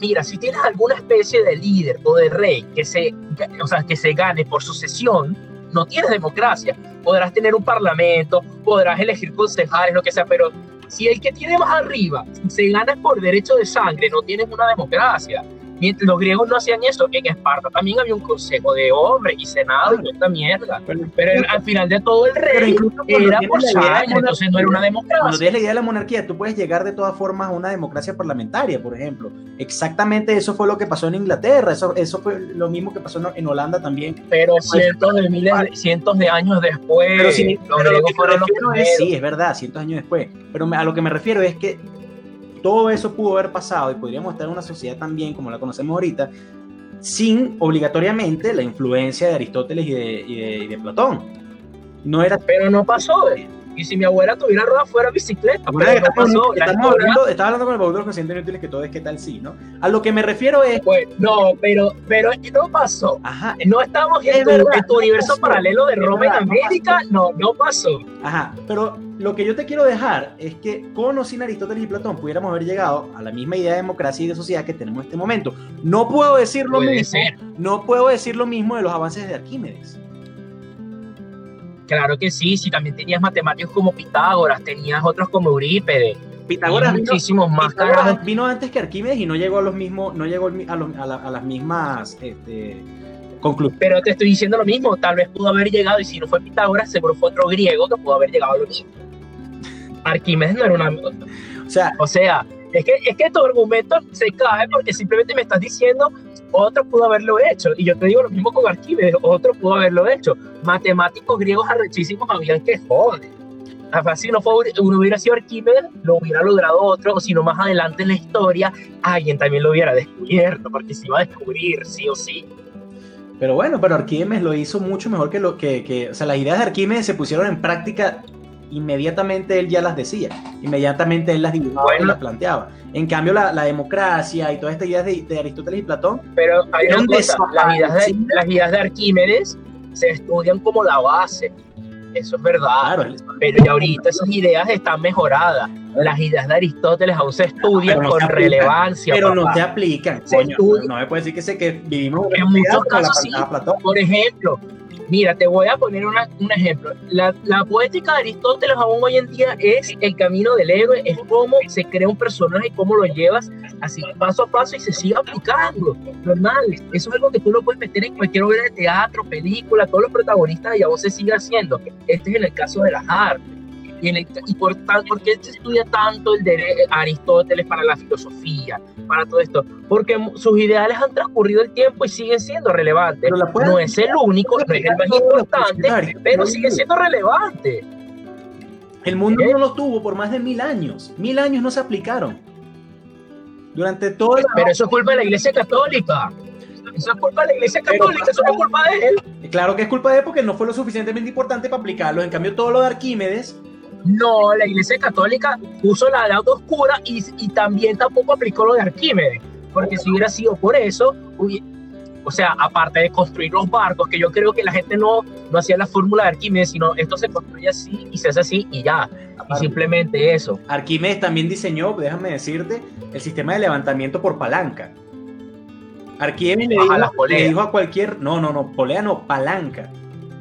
Mira, si tienes alguna especie de líder o de rey que se, o sea, que se gane por sucesión, no tienes democracia. Podrás tener un parlamento, podrás elegir concejales, lo que sea, pero si el que tiene más arriba se gana por derecho de sangre, no tienes una democracia. Los griegos no hacían eso, en Esparta también había un consejo de hombres y senado y esta mierda. Pero, al final de todo el rey cuando era por sangre, entonces no era una Cuando democracia. tienes la idea de la monarquía, tú puedes llegar de todas formas a una democracia parlamentaria, por ejemplo. Exactamente eso fue lo que pasó en Inglaterra, eso, eso fue lo mismo que pasó en- Holanda también. Pero cientos de miles, cientos de años después, Pero, sí, los pero lo griegos que me fueron los es, sí, es verdad, cientos años después. Pero a lo que me refiero es que todo eso pudo haber pasado y podríamos estar en una sociedad también como la conocemos ahorita, sin obligatoriamente la influencia de Aristóteles y de, Platón. No era Pero no pasó. eh. Y si mi abuela tuviera ruedas fuera bicicleta, pero no estamos, pasó. La estamos historia- hablando, estaba hablando con el baúl de los conscientes inútiles que todo es que tal sí, ¿no? A lo que me refiero es, Pues, no, pero, pero no pasó. ajá, No estamos Es en tu, verdad, en tu no universo pasó. paralelo de Roma en América. No, no pasó. Ajá, pero lo que yo te quiero dejar es que con o sin Aristóteles y Platón pudiéramos haber llegado a la misma idea de democracia y de sociedad que tenemos en este momento. No puedo decir lo Puede mismo, ser. no puedo decir lo mismo de los avances de Arquímedes. Claro que sí, si también tenías matemáticos como Pitágoras, tenías otros como Eurípedes, Pitágoras vino, muchísimos más Pitágoras vino antes que Arquímedes y no llegó a los mismos, no llegó a, los- a la- a las mismas este, conclusiones. Pero te estoy diciendo lo mismo, tal vez pudo haber llegado, y si no fue Pitágoras, seguro fue otro griego que pudo haber llegado a lo mismo. Arquímedes no era una... O sea, O sea, es que, es que tu argumento se cae porque simplemente me estás diciendo otro pudo haberlo hecho. Y yo te digo lo mismo con Arquímedes, otro pudo haberlo hecho. Matemáticos griegos arrechísimos habían que joder. Si no, fue, uno hubiera sido Arquímedes, lo hubiera logrado otro, o si no, más adelante en la historia, alguien también lo hubiera descubierto, porque se iba a descubrir, sí o sí. pero bueno, pero Arquímedes lo hizo mucho mejor que lo que, que- o sea, las ideas de Arquímedes se pusieron en práctica inmediatamente él ya las decía, inmediatamente él las dibujaba y Bueno. las planteaba. En cambio, la, la democracia y todas estas ideas de, de Aristóteles y Platón, Pero hay una un cosa, las ideas, de, las ideas de Arquímedes se estudian como la base. Eso es verdad. claro, Pero ya ahorita esas ideas están mejoradas. Las ideas de Aristóteles aún se estudian no con se aplican. relevancia. pero no papá. se aplican. Se coño. no me puede decir que, se, que vivimos En muchos casos sí. Platón. Por ejemplo, Mira, te voy a poner un ejemplo. La, la, poética de Aristóteles aún hoy en día es el camino del héroe, es cómo se crea un personaje y cómo lo llevas así paso a paso y se sigue aplicando. Normal, eso es algo que tú lo puedes meter en cualquier obra de teatro, película, todos los protagonistas y a vos se sigue haciendo. Este es en el caso de las artes. Y, y por, por, qué se estudia tanto el de Aristóteles para la filosofía, para todo esto? Porque sus ideales han transcurrido el tiempo y siguen siendo relevantes. No es el único, no es el más importante, pero sigue siendo relevante. El mundo ¿Eh? no lo tuvo por más de mil años. Mil años no se aplicaron. Durante todo el... Pero eso es culpa de la Iglesia Católica. Eso es culpa de la Iglesia Católica, eso no es culpa de él. Claro que es culpa de él porque no fue lo suficientemente importante para aplicarlo. En cambio, todo lo de Arquímedes no, la Iglesia Católica puso la edad oscura y, y también tampoco aplicó lo de Arquímedes, porque si hubiera sido por eso, o sea, aparte de construir los barcos, que yo creo que la gente no, no hacía la fórmula de Arquímedes, sino esto se construye así y se hace así y ya, y simplemente eso. Arquímedes también diseñó, déjame decirte, el sistema de levantamiento por palanca. Arquímedes le le dijo a cualquier, no, no, no, polea no, palanca.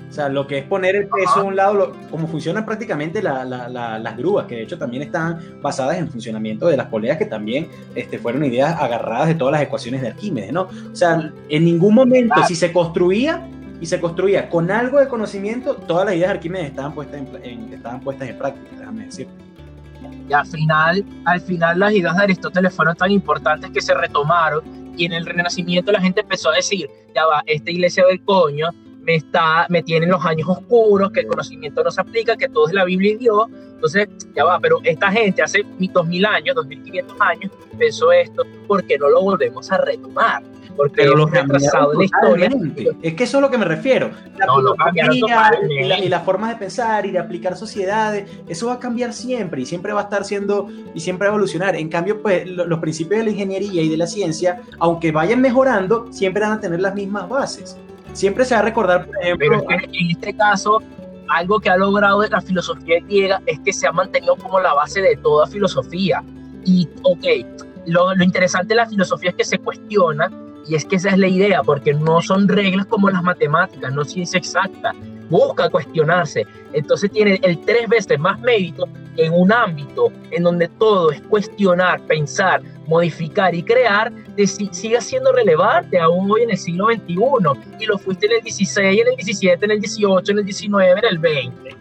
O sea, lo que es poner el peso a un lado, como funcionan prácticamente las grúas, que de hecho también están basadas en funcionamiento de las poleas, que también este, fueron ideas agarradas de todas las ecuaciones de Arquímedes, ¿no? O sea, en ningún momento, si se construía y se construía con algo de conocimiento, todas las ideas de Arquímedes estaban puestas en, estaban puestas en práctica, déjame decir. Y al final, al final las ideas de Aristóteles fueron tan importantes que se retomaron y en el Renacimiento la gente empezó a decir, ya va, esta iglesia del coño me, está, me tienen los años oscuros, que el conocimiento no se aplica, que todo es la Biblia y Dios. Entonces, ya va, pero esta gente hace 2000 años, 2500 años, pensó esto, porque no lo volvemos a retomar? Porque pero lo retrasado en la historia. Es que eso es lo que me refiero. La no, lo y, la, y las formas de pensar y de aplicar sociedades, eso va a cambiar siempre y siempre va a estar siendo y siempre va a evolucionar. En cambio, pues los principios de la ingeniería y de la ciencia, aunque vayan mejorando, siempre van a tener las mismas bases siempre se va a recordar, por ejemplo. Pero en este caso, algo que ha logrado la filosofía griega es que se ha mantenido como la base de toda filosofía. Y, ok, lo, lo interesante de la filosofía es que se cuestiona, y es que esa es la idea, porque no son reglas como las matemáticas, no ciencia exacta busca cuestionarse. Entonces tiene el tres veces más mérito en un ámbito en donde todo es cuestionar, pensar, modificar y crear, de, sigue siendo relevante aún hoy en el siglo XXI. Y lo fuiste en el 16, en el 17, en el 18, en el 19, en el 20.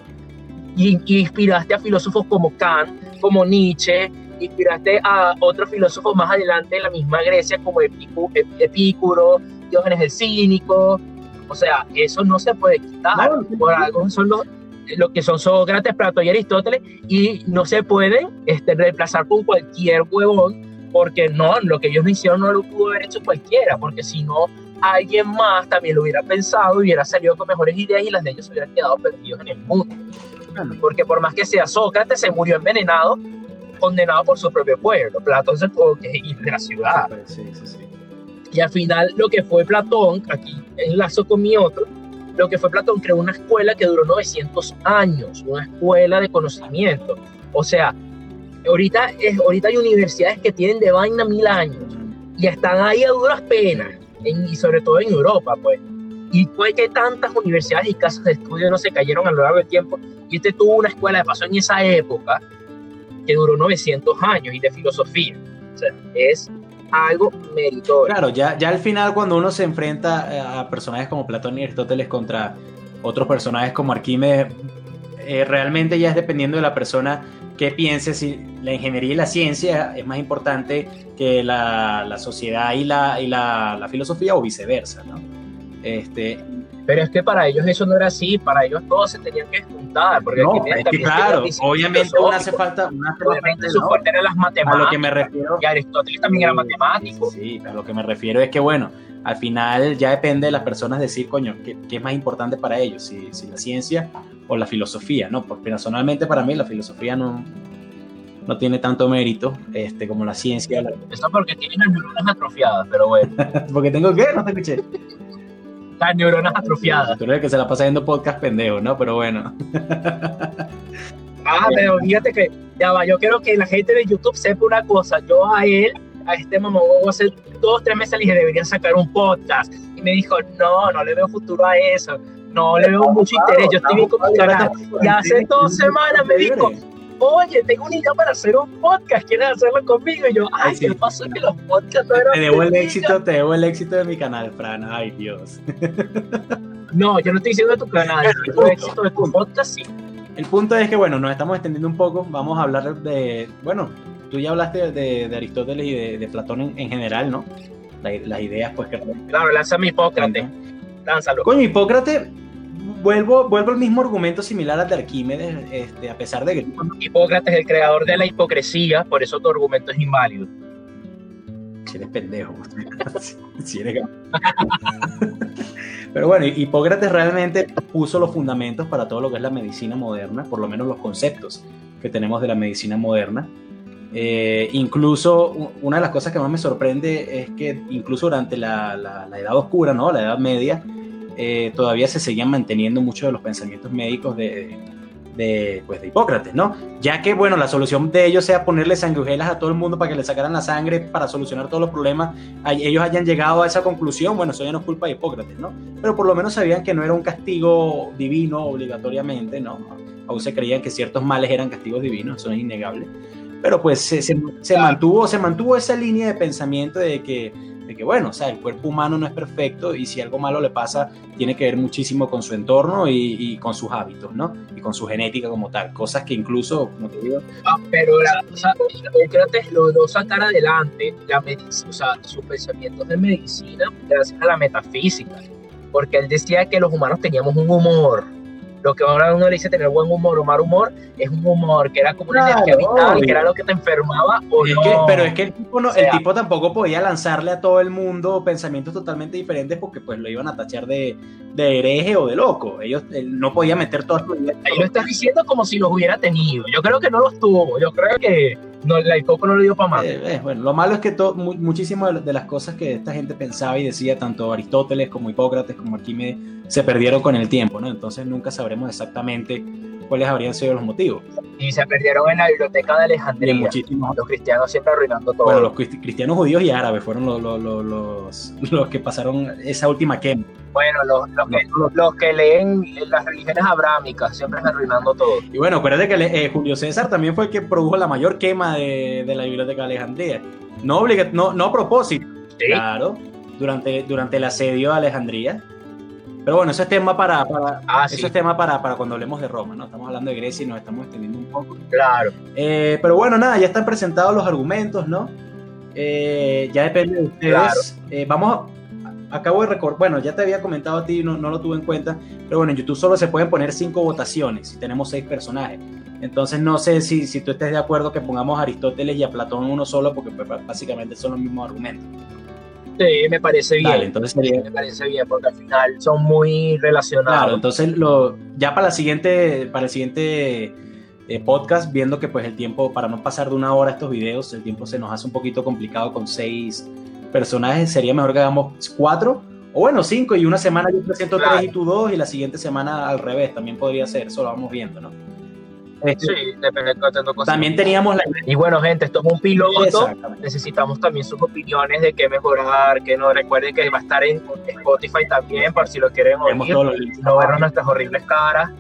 Y, y inspiraste a filósofos como Kant, como Nietzsche, inspiraste a otros filósofos más adelante en la misma Grecia como Epicuro, Diógenes el Cínico, o sea, eso no se puede quitar. por algo son los, lo que son Sócrates, Plato y Aristóteles, y no se pueden este, reemplazar con cualquier huevón, porque no, lo que ellos no hicieron no lo pudo haber hecho cualquiera, porque si no, alguien más también lo hubiera pensado, hubiera salido con mejores ideas y las de ellos se hubieran quedado perdidos en el mundo. Porque por más que sea Sócrates, se murió envenenado, condenado por su propio pueblo. Platón se tuvo que ir de la ciudad. Sí, sí, sí. Y al final lo que fue Platón, aquí enlazo con mi otro, lo que fue Platón creó una escuela que duró 900 años, una escuela de conocimiento. O sea, ahorita, es, ahorita hay universidades que tienen de vaina mil años y están ahí a duras penas, y sobre todo en Europa, pues. Y fue que tantas universidades y casas de estudio no se cayeron a lo largo del tiempo. Y este tuvo una escuela de paso en esa época que duró 900 años y de filosofía. O sea, es algo meritorio. Claro, ya, ya al final cuando uno se enfrenta eh, a personajes como Platón y Aristóteles contra otros personajes como Arquímedes, eh, realmente ya es dependiendo de la persona que piense si la ingeniería y la ciencia es más importante que la, la sociedad y, la, y la, la, filosofía o viceversa, ¿no? Este, pero es que para ellos eso no era así, para ellos todos se tenían que juntar. Porque no, es que claro, obviamente uno hace falta. Una obviamente su fuerte eran las matemáticas. A lo que me refiero. Y Aristóteles también era matemático. Sí, a lo que me refiero es que, bueno, al final ya depende de las personas decir, coño, ¿qué, qué es más importante para ellos? Si, si, la ciencia o la filosofía, ¿no? Porque personalmente para mí la filosofía no, no tiene tanto mérito este, como la ciencia. Eso porque tienes las neuronas atrofiadas, pero bueno. *laughs* porque tengo que, no te escuché las neuronas atrofiadas. Tú eres el que se la pasa viendo podcast pendejo, ¿no? Pero bueno. ah, *laughs* pero fíjate que, ya va, yo quiero que la gente de YouTube sepa una cosa. Yo a él, a este mamagogo, hace dos, tres meses le dije, debería sacar un podcast. Y me dijo, no, no le veo futuro a eso. no le veo mucho interés. Yo estoy bien con mi canal. Y hace dos semanas me dijo, oye, tengo una idea para hacer un podcast, ¿quieres hacerlo conmigo? Y yo, ay, ¿qué pasó? Que los podcasts no eran Te debo el éxito, te debo el éxito de mi canal, Fran. Ay, Dios. *laughs* No, yo no estoy diciendo de tu canal, el éxito de tu podcast sí. El punto es que, bueno, nos estamos extendiendo un poco. Vamos a hablar de, bueno, tú ya hablaste de, Aristóteles y de, Platón en, general, ¿no? las ideas, pues que... Claro, lánzame Hipócrates. Lánzalo. Coño, Hipócrates, vuelvo, vuelvo al mismo argumento similar al de Arquímedes, este, a pesar de que... Hipócrates es el creador de la hipocresía, por eso tu argumento es inválido. Si eres pendejo. *laughs* si eres... Pero bueno, Hipócrates realmente puso los fundamentos para todo lo que es la medicina moderna, por lo menos los conceptos que tenemos de la medicina moderna. Eh, incluso una de las cosas que más me sorprende es que incluso durante la, la, Edad Oscura, ¿no? la Edad Media, eh, todavía se seguían manteniendo muchos de los pensamientos médicos de, pues, de Hipócrates, ¿no? Ya que, bueno, la solución de ellos sea ponerle sanguijuelas a todo el mundo para que le sacaran la sangre para solucionar todos los problemas, ellos hayan llegado a esa conclusión, bueno, eso ya no es culpa de Hipócrates, ¿no? Pero por lo menos sabían que no era un castigo divino obligatoriamente, ¿no? Aún se creían que ciertos males eran castigos divinos, eso es innegable. Pero pues se, se mantuvo, se mantuvo esa línea de pensamiento de que de que bueno, o sea, el cuerpo humano no es perfecto y si algo malo le pasa, tiene que ver muchísimo con su entorno y, con sus hábitos, ¿no? Y con su genética como tal, cosas que incluso, como te digo... Ah, pero la cosa, Sócrates logró sacar adelante la o sea, sus pensamientos de medicina gracias a la metafísica, porque él decía que los humanos teníamos un humor, lo que ahora uno le dice tener buen humor o mal humor, es un humor que era como una energía vital, que era lo que te enfermaba o no. pero es que el tipo, el tipo tampoco podía lanzarle a todo el mundo pensamientos totalmente diferentes porque pues lo iban a tachar de, de hereje o de loco. Ellos él no podía meter todas sus ideas. Ahí lo estás diciendo como si los hubiera tenido. Yo creo que no los tuvo. Yo creo que no, la poco no le dio para más. Eh, eh, bueno, lo malo es que to, muchísimas de las cosas que esta gente pensaba y decía, tanto Aristóteles como Hipócrates como Arquímedes, se perdieron con el tiempo, ¿no? Entonces nunca sabremos exactamente cuáles habrían sido los motivos. Y se perdieron en la biblioteca de Alejandría. muchísimos. Los cristianos siempre arruinando todo. Bueno, los cristianos judíos y árabes fueron los, los, *laughs* los, los que pasaron esa última quema. Bueno, los, que, los, que, leen las religiones abrámicas siempre arruinando todo. Y bueno, acuérdate que eh, Julio César también fue el que produjo la mayor quema de, de la biblioteca de Alejandría. No, no, no a propósito. Claro, durante, durante el asedio a Alejandría pero bueno, eso es tema para, para ah, eso es tema para, para, cuando hablemos de Roma, ¿no? Estamos hablando de Grecia y nos estamos extendiendo un poco. Claro. Eh, pero bueno, nada, ya están presentados los argumentos, ¿no? Eh, ya depende de ustedes. Eh, vamos a, acabo de recordar, bueno, ya te había comentado a ti, no, no lo tuve en cuenta, pero bueno, en YouTube solo se pueden poner cinco votaciones y tenemos seis personajes. Entonces no sé si, si tú estés de acuerdo que pongamos a Aristóteles y a Platón uno solo, porque pues, básicamente son los mismos argumentos. Sí, me parece bien. entonces Me parece bien, porque al final son muy relacionados. Claro, entonces lo, ya para, la siguiente, para el siguiente eh, podcast, viendo que pues el tiempo, para no pasar de una hora estos videos, el tiempo se nos hace un poquito complicado con seis personajes, sería mejor que hagamos cuatro, o bueno, cinco, y una semana yo presento tres y tú dos, y la siguiente semana al revés, también podría ser, eso lo vamos viendo, ¿no? Sí, depende de cosas. También teníamos la... Y bueno, gente, esto es un piloto. Necesitamos también sus opiniones de qué mejorar, que no recuerden que va a estar en Spotify también, por si lo quieren oír, no ver nuestras horribles caras.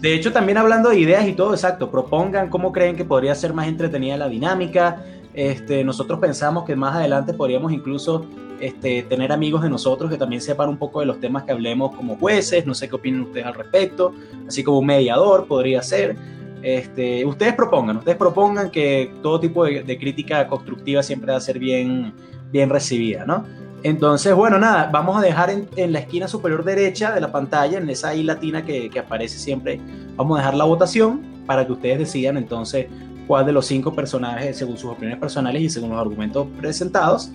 De hecho, también hablando de ideas y todo, exacto, propongan cómo creen que podría ser más entretenida la dinámica. Este, nosotros pensamos que más adelante podríamos incluso este, tener amigos de nosotros que también sepan un poco de los temas que hablemos como jueces, no sé qué opinan ustedes al respecto, así como un mediador podría ser. Este, ustedes propongan, ustedes propongan que todo tipo de, crítica constructiva siempre va a ser bien, bien recibida, ¿no? Entonces, bueno, nada, vamos a dejar en, la esquina superior derecha de la pantalla, en esa I latina que, que aparece siempre, vamos a dejar la votación para que ustedes decidan entonces cuál de los cinco personajes, según sus opiniones personales y según los argumentos presentados,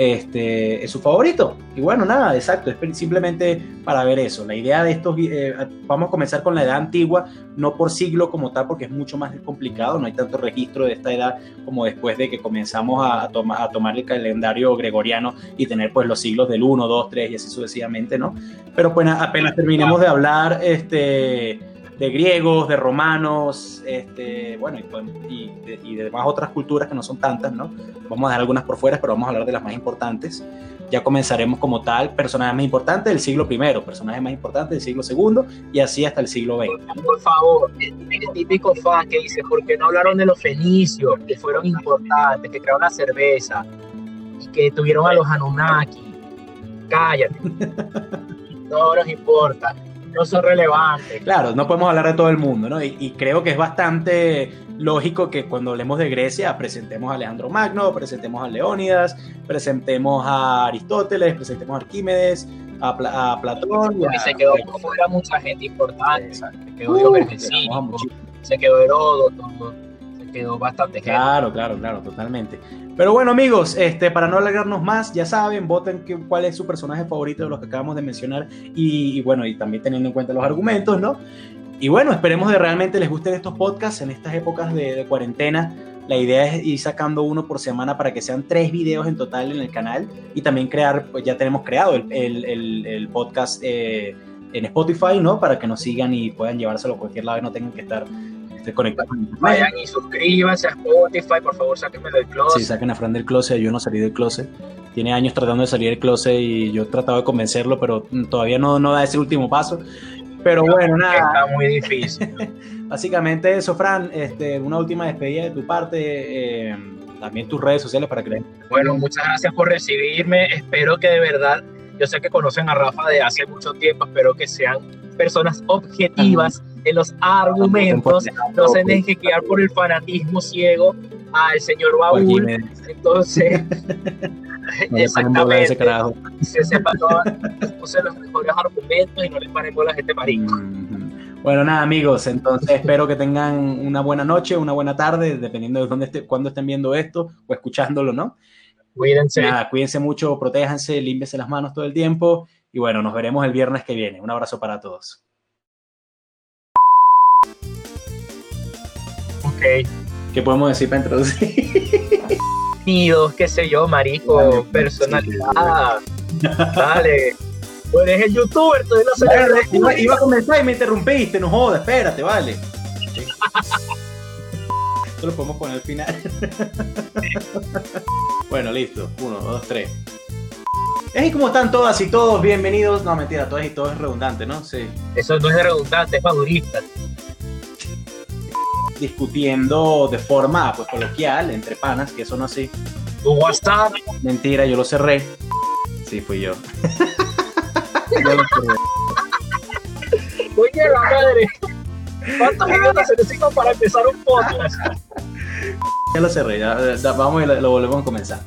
este, es su favorito. Y bueno, nada, exacto, es simplemente para ver eso. La idea de estos, eh, vamos a comenzar con la edad antigua, no por siglo como tal, porque es mucho más complicado, no hay tanto registro de esta edad como después de que comenzamos a, a tomar el calendario gregoriano y tener pues los siglos del 1, 2, 3 y así sucesivamente, ¿no? Pero pues apenas terminemos de hablar, este de griegos, de romanos, este, bueno, y, de, demás otras culturas que no son tantas, ¿no? Vamos a dejar algunas por fuera, pero vamos a hablar de las más importantes. ya comenzaremos como tal personajes más importantes del siglo I, personajes más importantes del siglo II y así hasta el siglo XX. Por favor, el, típico fan que dice, ¿por qué no hablaron de los fenicios, que fueron importantes, que crearon la cerveza y que tuvieron a los Anunnaki? Cállate. *laughs* no nos importa no son relevantes. Claro, no podemos hablar de todo el mundo, ¿no? Y, creo que es bastante lógico que cuando hablemos de Grecia presentemos a Alejandro Magno, presentemos a Leónidas, presentemos a Aristóteles, presentemos a Arquímedes, a, Platón. Y, se quedó fuera mucha gente importante. Se quedó Diogenes se quedó Heródoto, quedó bastante. Claro, claro, claro, totalmente. Pero bueno, amigos, este, para no alargarnos más, ya saben, voten cuál es su personaje favorito de los que acabamos de mencionar y, bueno, y también teniendo en cuenta los argumentos, ¿no? Y bueno, esperemos de realmente les gusten estos podcasts en estas épocas de, cuarentena. La idea es ir sacando uno por semana para que sean tres videos en total en el canal y también crear, pues ya tenemos creado el, el, el, podcast eh, en Spotify, ¿no? Para que nos sigan y puedan llevárselo a cualquier lado y no tengan que estar esté conectado. Vayan y suscríbanse a Spotify, por favor, sáquenme del closet. Sí, saquen a Fran del closet, yo no salí del closet. Tiene años tratando de salir del closet y yo he tratado de convencerlo, pero todavía no, no da ese último paso. Pero bueno, nada. Está muy difícil. *laughs* Básicamente eso, Fran, este, una última despedida de tu parte, eh, también tus redes sociales para que... Bueno, muchas gracias por recibirme, espero que de verdad, yo sé que conocen a Rafa de hace mucho tiempo, espero que sean personas objetivas en los argumentos, no se dejen guiar por el fanatismo ciego al señor Baúl. Entonces, *laughs* exactamente, se sepa puse los mejores argumentos y no les paremos a la gente marica. Bueno, nada, amigos, entonces espero que tengan una buena noche, una buena tarde, dependiendo de dónde esté, cuándo estén viendo esto o escuchándolo, ¿no? Cuídense. Nada, cuídense mucho, protéjanse, límpiense las manos todo el tiempo y bueno, nos veremos el viernes que viene. Un abrazo para todos. ¿Qué podemos decir para introducir? Nidos, qué sé yo, marico, personalidad. Dale. Pues eres el youtuber, tú no sé. Iba, iba, a comenzar y me interrumpiste, no jodas, espérate, vale. Esto lo podemos poner al final. bueno, listo. Uno, dos, tres. Es como están todas y todos, bienvenidos. No, mentira, todas y todos es redundante, ¿no? Sí. Eso no es redundante, es madurista discutiendo de forma pues, coloquial, entre panas, que eso no así. ¿Tu WhatsApp? Mentira, yo lo cerré. Sí, fui yo. yo lo cerré. Oye, la madre. ¿Cuántos minutos se necesitan para empezar un podcast? Ya lo cerré, ya, vamos y lo volvemos a comenzar.